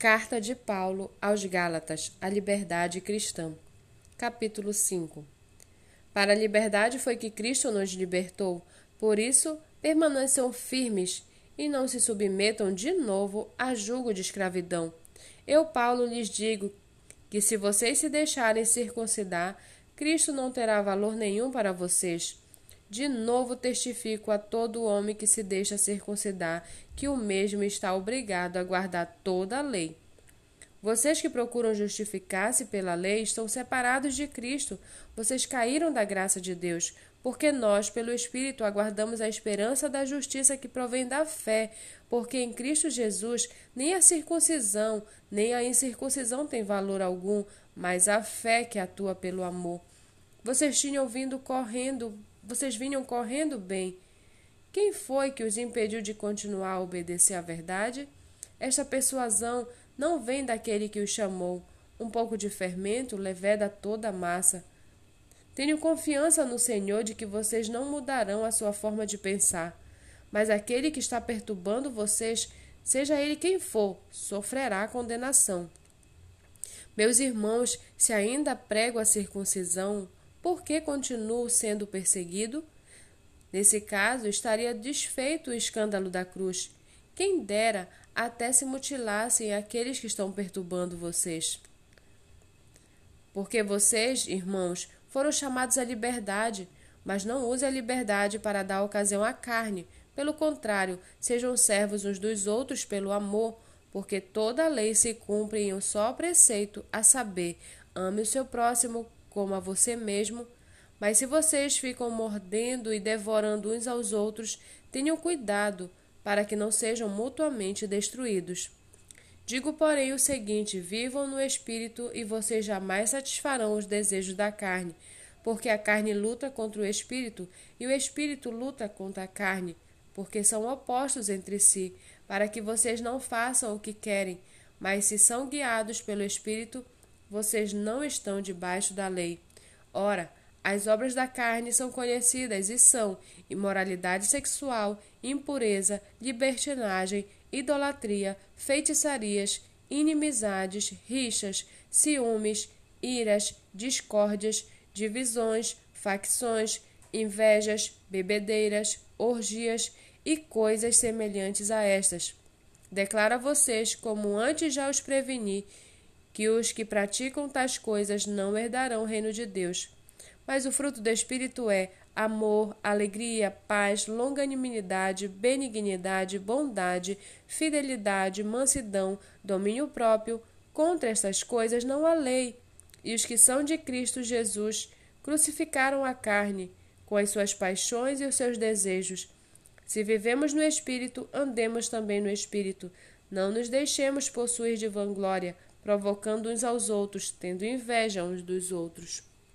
Carta de Paulo aos Gálatas, a liberdade cristã. Capítulo 5 Para a liberdade foi que Cristo nos libertou, por isso permaneçam firmes e não se submetam de novo a julgo de escravidão. Eu, Paulo, lhes digo que se vocês se deixarem circuncidar, Cristo não terá valor nenhum para vocês. De novo testifico a todo homem que se deixa circuncidar que o mesmo está obrigado a guardar toda a lei. Vocês que procuram justificar-se pela lei estão separados de Cristo. Vocês caíram da graça de Deus, porque nós, pelo Espírito, aguardamos a esperança da justiça que provém da fé, porque em Cristo Jesus nem a circuncisão, nem a incircuncisão tem valor algum, mas a fé que atua pelo amor. Vocês tinham vindo correndo vocês vinham correndo bem. Quem foi que os impediu de continuar a obedecer à verdade? Esta persuasão não vem daquele que os chamou. Um pouco de fermento leveda toda a massa. Tenho confiança no Senhor de que vocês não mudarão a sua forma de pensar. Mas aquele que está perturbando vocês, seja ele quem for, sofrerá condenação. Meus irmãos, se ainda prego a circuncisão, por que continuo sendo perseguido? Nesse caso, estaria desfeito o escândalo da cruz. Quem dera até se mutilassem aqueles que estão perturbando vocês. Porque vocês, irmãos, foram chamados à liberdade, mas não use a liberdade para dar ocasião à carne. Pelo contrário, sejam servos uns dos outros pelo amor, porque toda a lei se cumpre em um só preceito, a saber, ame o seu próximo como a você mesmo. Mas se vocês ficam mordendo e devorando uns aos outros, tenham cuidado para que não sejam mutuamente destruídos. Digo, porém, o seguinte: vivam no espírito e vocês jamais satisfarão os desejos da carne, porque a carne luta contra o espírito e o espírito luta contra a carne, porque são opostos entre si, para que vocês não façam o que querem, mas se são guiados pelo espírito, vocês não estão debaixo da lei. Ora, as obras da carne são conhecidas e são imoralidade sexual, impureza, libertinagem, idolatria, feitiçarias, inimizades, rixas, ciúmes, iras, discórdias, divisões, facções, invejas, bebedeiras, orgias e coisas semelhantes a estas. Declaro a vocês, como antes já os preveni, que os que praticam tais coisas não herdarão o reino de Deus. Mas o fruto do Espírito é amor, alegria, paz, longanimidade, benignidade, bondade, fidelidade, mansidão, domínio próprio. Contra estas coisas não há lei. E os que são de Cristo Jesus crucificaram a carne, com as suas paixões e os seus desejos. Se vivemos no Espírito, andemos também no Espírito. Não nos deixemos possuir de vanglória provocando uns aos outros, tendo inveja uns dos outros.